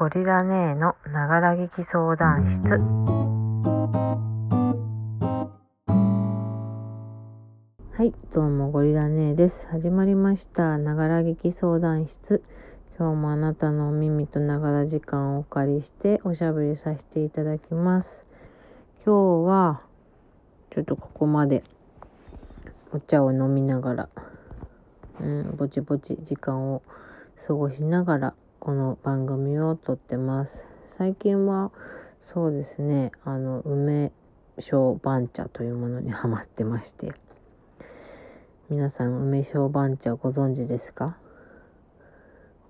ゴリラ姉のながら劇相談室。はいどうもゴリラ姉です。始まりました。ながら劇相談室。今日もあなたのお耳とながら時間をお借りしておしゃべりさせていただきます。今日はちょっとここまでお茶を飲みながらうんぼちぼち時間を過ごしながらこの番組を撮ってます。最近はそうですねあの梅小番茶というものにハマってまして。皆さん梅小番茶ご存知ですか？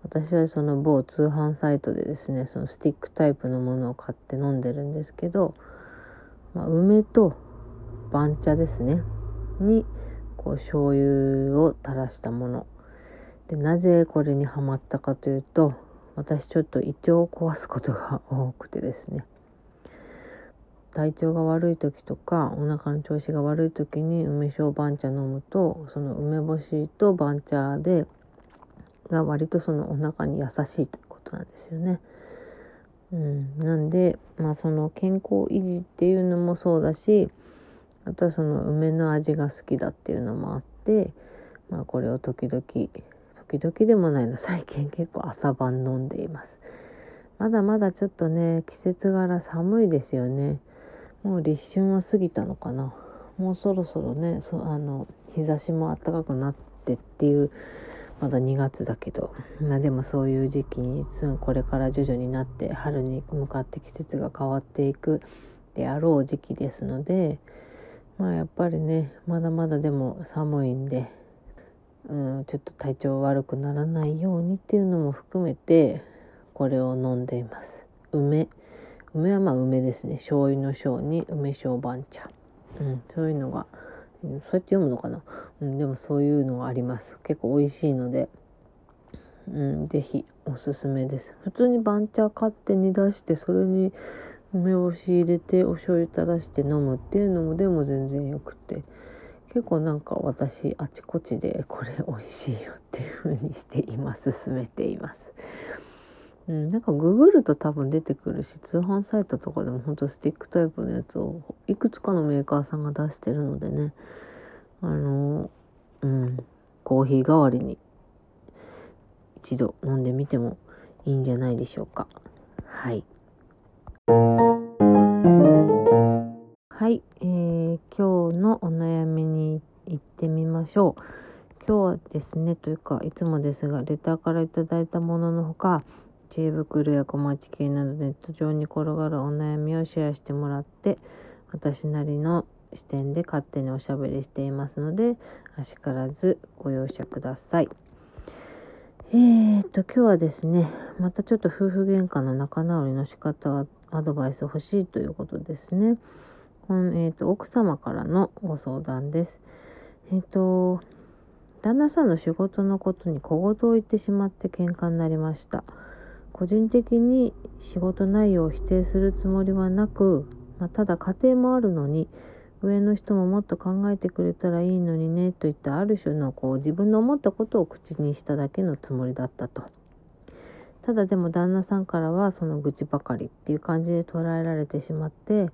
私はその某通販サイトでですねそのスティックタイプのものを買って飲んでるんですけど、まあ、梅と番茶ですねにこう醤油を垂らしたもの。でなぜこれにハマったかというと私ちょっと胃腸を壊すことが多くてですね体調が悪い時とかお腹の調子が悪い時に梅酒番茶飲むとその梅干しと番茶でが割とそのお腹に優しいということなんですよね。うん、なんで、まあ、その健康維持っていうのもそうだしあとはその梅の味が好きだっていうのもあって、まあ、これを時々時々でもないの。最近結構朝晩飲んでいます。まだまだちょっとね季節柄寒いですよね。もう立春は過ぎたのかな。もうそろそろねそあの日差しも暖かくなってっていうまだ2月だけど。まあでもそういう時期にこれから徐々になって春に向かって季節が変わっていくであろう時期ですのでまあやっぱりねまだまだでも寒いんでうん、ちょっと体調悪くならないようにっていうのも含めてこれを飲んでいます。梅。梅はまあ梅ですね。醤油の醤に梅小番茶、うん、そういうのが、うん、そうやって読むのかな、うん、でもそういうのがあります。結構美味しいので。うん、ぜひおすすめです。普通に番茶買って煮出してそれに梅干し入れてお醤油垂らして飲むっていうのもでも全然よくて。結構なんか私あちこちでこれ美味しいよっていう風にして今勧めています。うん、なんかググると多分出てくるし通販サイトとかでもほんとスティックタイプのやつをいくつかのメーカーさんが出してるのでねあのうんコーヒー代わりに一度飲んでみてもいいんじゃないでしょうかはい。はい、えー、今日のお悩みに行ってみましょう。今日はですね、というか、いつもですが、レターから頂いたもののほか、知恵袋や小町系などネット上に転がるお悩みをシェアしてもらって、私なりの視点で勝手におしゃべりしていますので、あしからずご容赦ください。えーと、今日はですね、またちょっと夫婦喧嘩の仲直りの仕方はアドバイス欲しいということですね。このえーと、奥様からのご相談です。えっ、ー、と旦那さんの仕事のことに小言を言ってしまって喧嘩になりました。個人的に仕事内容を否定するつもりはなく、まあ、ただ家庭もあるのに上の人ももっと考えてくれたらいいのにねといったある種のこう自分の思ったことを口にしただけのつもりだったと。ただでも旦那さんからはその愚痴ばかりっていう感じで捉えられてしまって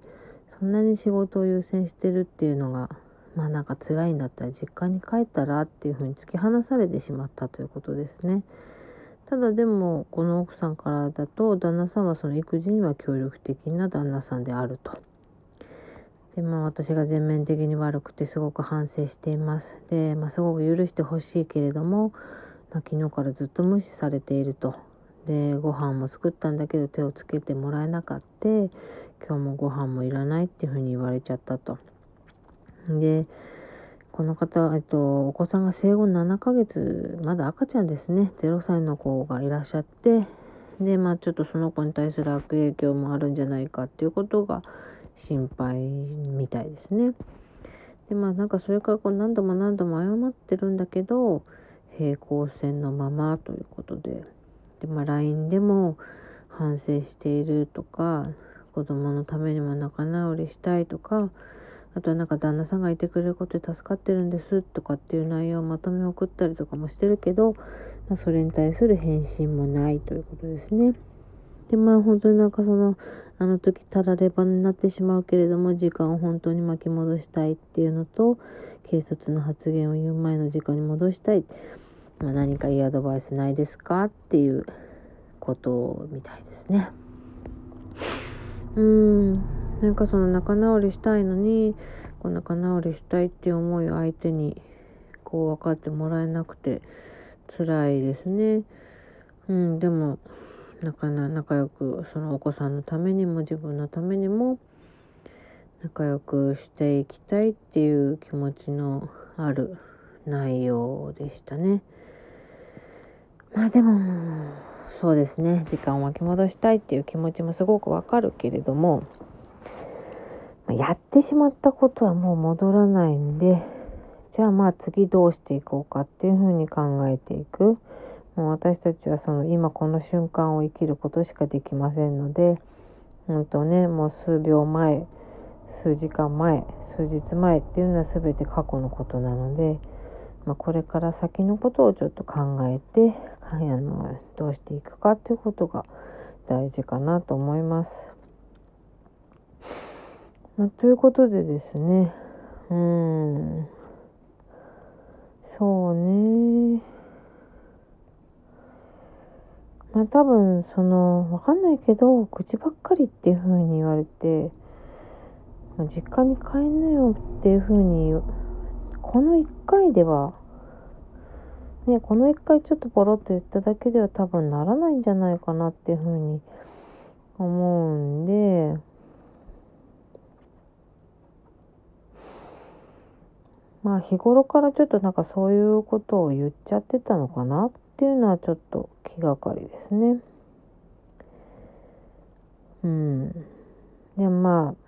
そんなに仕事を優先してるっていうのがまあなんか辛いんだったら実家に帰ったらっていうふうに突き放されてしまったということですね。ただでもこの奥さんからだと旦那さんはその育児には協力的な旦那さんであると。でまあ私が全面的に悪くてすごく反省しています。で、まあ、すごく許してほしいけれども、まあ、昨日からずっと無視されていると。でご飯も作ったんだけど手をつけてもらえなかった今日もご飯もいらないっていうふうに言われちゃったと。でこの方、えっと、お子さんが生後7ヶ月まだ赤ちゃんですね0歳の子がいらっしゃってでまあちょっとその子に対する悪影響もあるんじゃないかっていうことが心配みたいですね。でまあなんかそれからこう何度も何度も謝ってるんだけど平行線のままということでで、まあ、LINE でも反省しているとか子供のためにも仲直りしたいとかあとはなんか旦那さんがいてくれることで助かってるんですとかっていう内容をまとめ送ったりとかもしてるけど、まあ、それに対する返信もないということですね。でまあ本当になんかそのあの時たらればになってしまうけれども時間を本当に巻き戻したいっていうのと軽率な発言を言う前の時間に戻したい、まあ、何かいいアドバイスないですかっていうことみたいですね。うんなんかその仲直りしたいのにこう仲直りしたいっていう思いを相手にこう分かってもらえなくて辛いですね。うん、でもなかな仲良くそのお子さんのためにも自分のためにも仲良くしていきたいっていう気持ちのある内容でしたね。まあでもそうですね時間を巻き戻したいっていう気持ちもすごくわかるけれどもやってしまったことはもう戻らないんでじゃあまあ次どうしていこうかっていうふうに考えていく。もう私たちはその今この瞬間を生きることしかできませんので本当ねもう数秒前数時間前数日前っていうのは全て過去のことなので、まあ、これから先のことをちょっと考えてあのどうしていくかっていうことが大事かなと思います。まあ、ということでですね。うん。そうね。まあ多分そのわかんないけど口ばっかりっていう風に言われて実家に帰んなよっていう風にこの1回ではねこの1回ちょっとポロッと言っただけでは多分ならないんじゃないかなっていう風に思うんでまあ日頃からちょっとなんかそういうことを言っちゃってたのかなっていうのはちょっと気がかりですね。うん。でまあ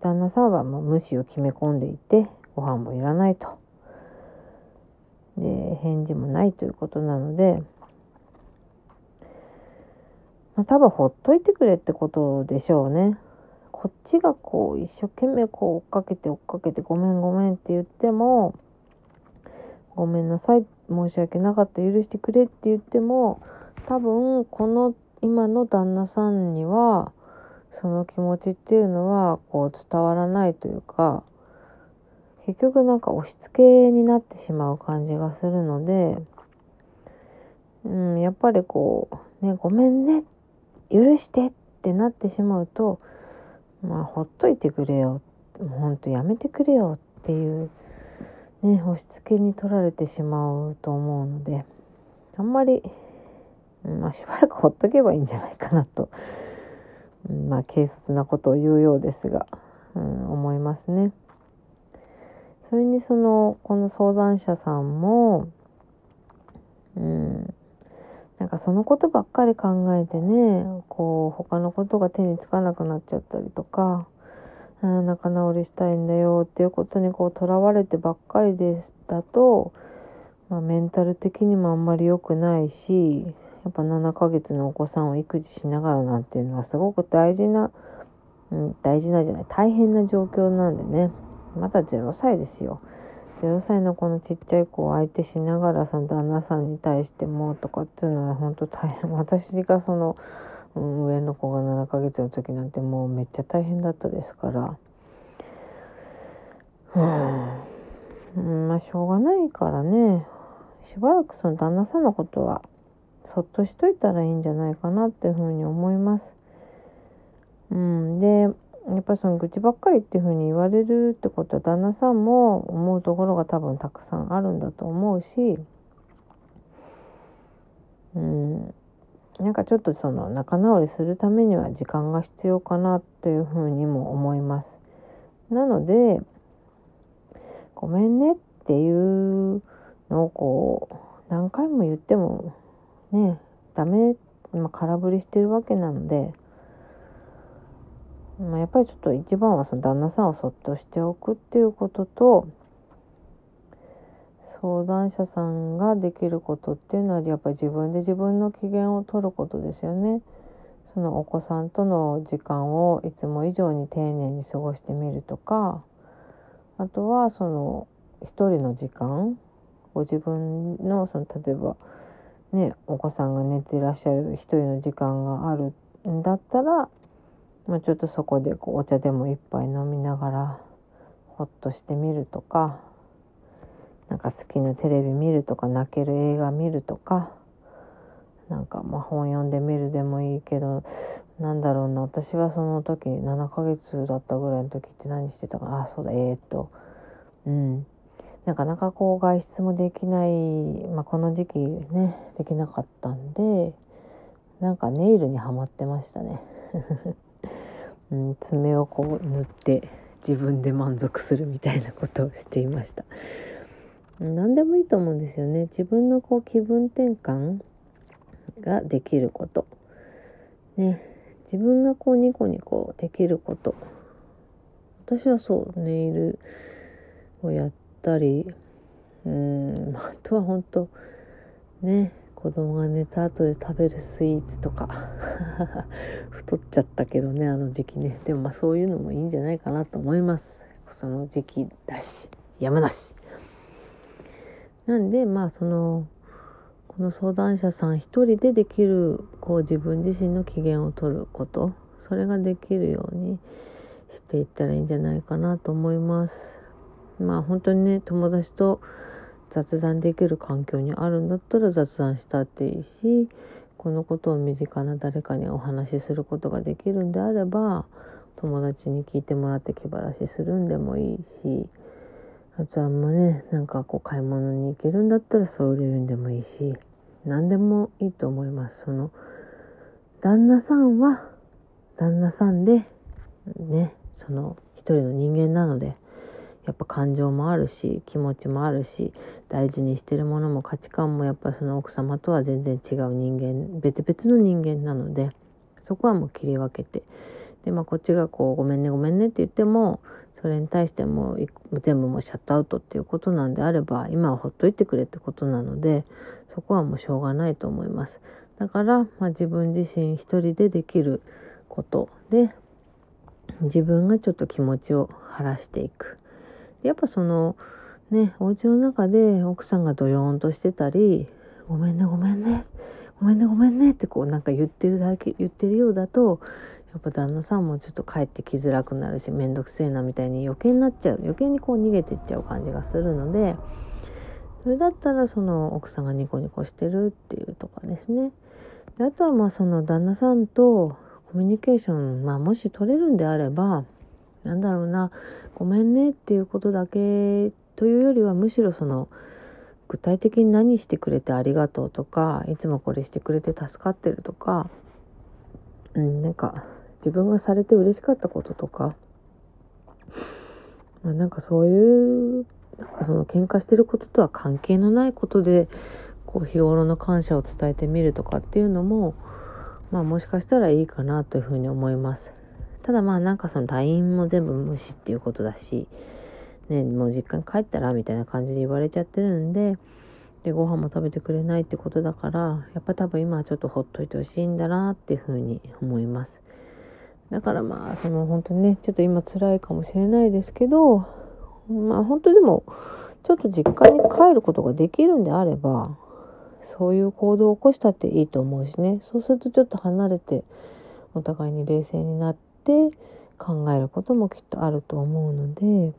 旦那さんはもう無視を決め込んでいてご飯もいらないと。で返事もないということなので、まあ、多分ほっといてくれってことでしょうね。こっちがこう一生懸命こう追っかけて追っかけてごめんごめんって言ってもごめんなさい申し訳なかった許してくれって言っても多分この今の旦那さんにはその気持ちっていうのはこう伝わらないというか結局なんか押し付けになってしまう感じがするので、うん、やっぱりこうねごめんね許してってなってしまうとまあほっといてくれよほんとやめてくれよっていうね押し付けに取られてしまうと思うのであんまり、まあ、しばらくほっとけばいいんじゃないかなと、まあ軽率なことを言うようですが、うん、思いますね。それにそのこの相談者さんも、うん、なんかそのことばっかり考えてねこう他のことが手につかなくなっちゃったりとか仲直りしたいんだよっていうことにこうとらわれてばっかりですだと、まあ、メンタル的にもあんまり良くないしやっぱ7ヶ月のお子さんを育児しながらなんていうのはすごく大事な、うん、大事なじゃない大変な状況なんでね。まだ0歳ですよ。0歳のこのちっちゃい子を相手しながらその旦那さんに対してもとかっていうのは本当大変。私がその上の子が7ヶ月の時なんてもうめっちゃ大変だったですから。うん。まあしょうがないからね。しばらくその旦那さんのことはそっとしといたらいいんじゃないかなっていうふうに思います。うん、でやっぱりその愚痴ばっかりっていうふうに言われるってことは旦那さんも思うところが多分たくさんあるんだと思うし、うん、なんかちょっとその仲直りするためには時間が必要かなというふうにも思います。なのでごめんねっていうのをこう何回も言ってもねダメ、まあ、空振りしてるわけなので、まあ、やっぱりちょっと一番はその旦那さんをそっとしておくっていうことと相談者さんができることっていうのはやっぱり自分で自分の機嫌を取ることですよね。そのお子さんとの時間をいつも以上に丁寧に過ごしてみるとかあとはその一人の時間ご自分のその例えばねお子さんが寝てらっしゃる一人の時間があるんだったら、まあ、ちょっとそこでこうお茶でも一杯飲みながらほっとしてみるとかなんか好きなテレビ見るとか泣ける映画見るとかなんかまあ本読んでみるでもいいけどなんだろうな私はその時7ヶ月だったぐらいの時って何してたかあそうだえー、っとうん。なかなかこう外出もできない、まあ、この時期ねできなかったんでなんかネイルにはまってましたね、うん、爪をこう塗って自分で満足するみたいなことをしていました。何でもいいと思うんですよね。自分のこう気分転換ができること。ね。自分がこうニコニコできること。私はそうネイルをやったり。うんあとは本当ね。子供が寝た後で食べるスイーツとか。太っちゃったけどねあの時期ね。でもまあそういうのもいいんじゃないかなと思います。その時期だしやむなしなんでまあそのこの相談者さん一人でできるこう自分自身の機嫌を取ること。それができるようにしていったらいいんじゃないかなと思います。まあ本当にね友達と雑談できる環境にあるんだったら雑談したっていいしこのことを身近な誰かにお話しすることができるんであれば友達に聞いてもらって気晴らしするんでもいいしあとあんまねなんかこう買い物に行けるんだったらそういうんでもいいし何でもいいと思います。その旦那さんは旦那さんでねその一人の人間なのでやっぱ感情もあるし気持ちもあるし大事にしてるものも価値観もやっぱその奥様とは全然違う人間別々の人間なのでそこはもう切り分けてでまあこっちがこう「ごめんねごめんね」って言ってもそれに対しても全部もうシャットアウトっていうことなんであれば今はほっといてくれってことなのでそこはもうしょうがないと思います。だから、まあ、自分自身一人でできることで自分がちょっと気持ちを晴らしていく。やっぱそのねお家の中で奥さんがドヨーンとしてたり「ごめんねごめんねごめんねごめんね」ってこうなんか言ってるだけ言ってるようだとやっぱ旦那さんもちょっと帰ってきづらくなるし面倒くせえなみたいに余計になっちゃう余計にこう逃げていっちゃう感じがするのでそれだったらその奥さんがニコニコしてるっていうとかですね。であとはまあその旦那さんとコミュニケーション、まあ、もし取れるんであればなんだろうなごめんねっていうことだけというよりはむしろその具体的に何してくれてありがとうとかいつもこれしてくれて助かってるとかうんなんか自分がされて嬉しかったこととか、まあ、なんかそういうなんかその喧嘩してることとは関係のないことでこう日頃の感謝を伝えてみるとかっていうのもまあもしかしたらいいかなというふうに思います。ただまあなんかその LINE も全部無視っていうことだし、ね、もう実家に帰ったらみたいな感じで言われちゃってるんで、で、ご飯も食べてくれないってことだから、やっぱ多分今はちょっとほっといてほしいんだなっていうふうに思います。だからまあその本当にねちょっと今辛いかもしれないですけどまあ本当でもちょっと実家に帰ることができるんであればそういう行動を起こしたっていいと思うしねそうするとちょっと離れてお互いに冷静になって考えることもきっとあると思うので、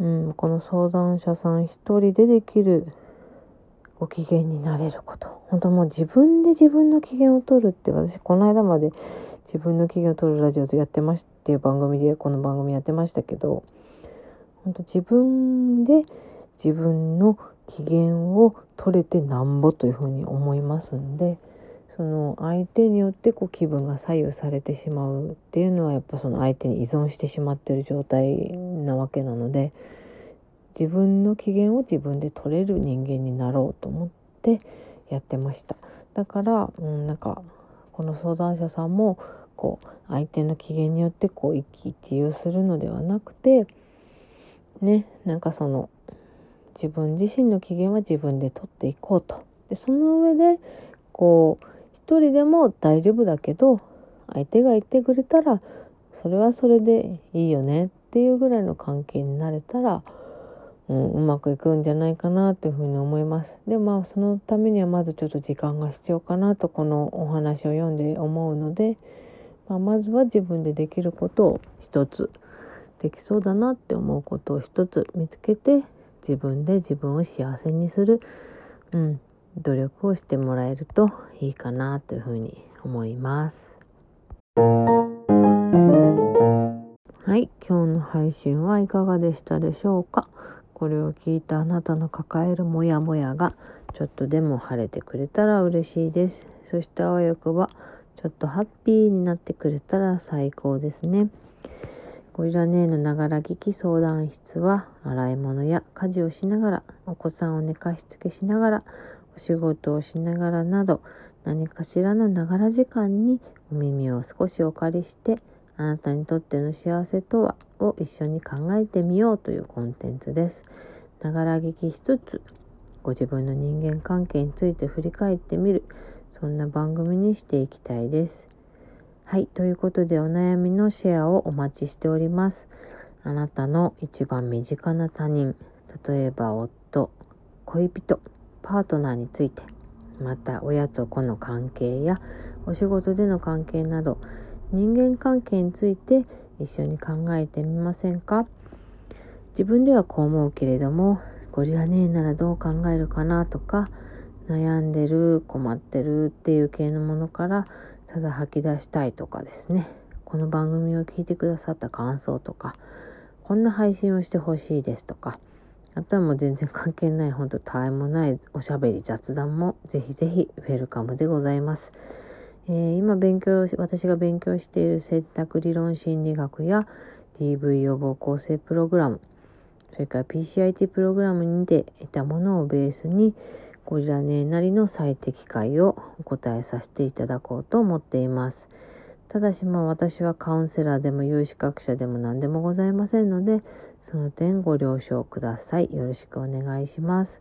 うん、この相談者さん一人でできるご機嫌になれること。本当もう自分で自分の機嫌を取るって私この間まで自分の機嫌を取るラジオとやってましっていう番組でこの番組やってましたけど本当自分で自分の機嫌を取れてなんぼというふうに思いますんでその相手によってこう気分が左右されてしまうっていうのはやっぱその相手に依存してしまってる状態なわけなので自分の機嫌を自分で取れる人間になろうと思ってやってました。だから、うん、なんかこの相談者さんもこう相手の機嫌によってこう一喜一憂するのではなくてねなんかその自分自身の機嫌は自分で取っていこうと。でその上でこう一人でも大丈夫だけど相手が言ってくれたらそれはそれでいいよねっていうぐらいの関係になれたらうん、うまくいくんじゃないかなというふうに思います。でまあそのためにはまずちょっと時間が必要かなとこのお話を読んで思うので、まあ、まずは自分でできることを一つできそうだなって思うことを一つ見つけて自分で自分を幸せにする、うん、努力をしてもらえるといいかなというふうに思います。はい、今日の配信はいかがでしたでしょうか？これを聞いたあなたの抱えるモヤモヤがちょっとでも晴れてくれたら嬉しいです。そしてあわよくばちょっとハッピーになってくれたら最高ですね。ゴリラ姉のながら聞き相談室は洗い物や家事をしながらお子さんを寝かしつけしながらお仕事をしながらなど何かしらのながら時間にお耳を少しお借りしてあなたにとっての幸せとはを一緒に考えてみようというコンテンツです。ながら聞きしつつご自分の人間関係について振り返ってみるそんな番組にしていきたいです。はい。ということで、お悩みのシェアをお待ちしております。あなたの一番身近な他人、例えば夫、恋人、パートナーについて、また親と子の関係やお仕事での関係など、人間関係について一緒に考えてみませんか？自分ではこう思うけれども、ゴリラ姉ならどう考えるかなとか、悩んでる、困ってるっていう系のものから、ただ吐き出したいとかですね。この番組を聞いてくださった感想とかこんな配信をしてほしいですとかあとはもう全然関係ない本当たわいもないおしゃべり雑談もぜひぜひウェルカムでございます、えー、今勉強私が勉強している選択理論心理学や DV 予防構成プログラムそれから PCIT プログラムにて得たものをベースにゴリラネなりの最適解をお答えさせていただこうと思っています。ただしまあ私はカウンセラーでも有資格者でも何でもございませんので、その点ご了承ください。よろしくお願いします。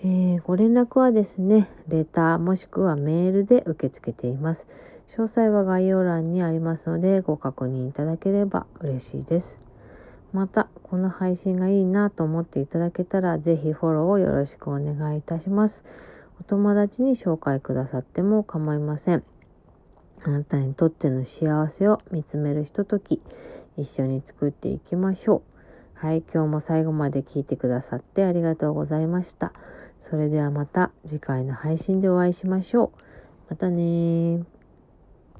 えー、ご連絡はですね、レターもしくはメールで受け付けています。詳細は概要欄にありますのでご確認いただければ嬉しいです。また、この配信がいいなと思っていただけたら、ぜひフォローをよろしくお願いいたします。お友達に紹介くださっても構いません。あなたにとっての幸せを見つめるひととき、一緒に作っていきましょう。はい、今日も最後まで聞いてくださってありがとうございました。それではまた次回の配信でお会いしましょう。またね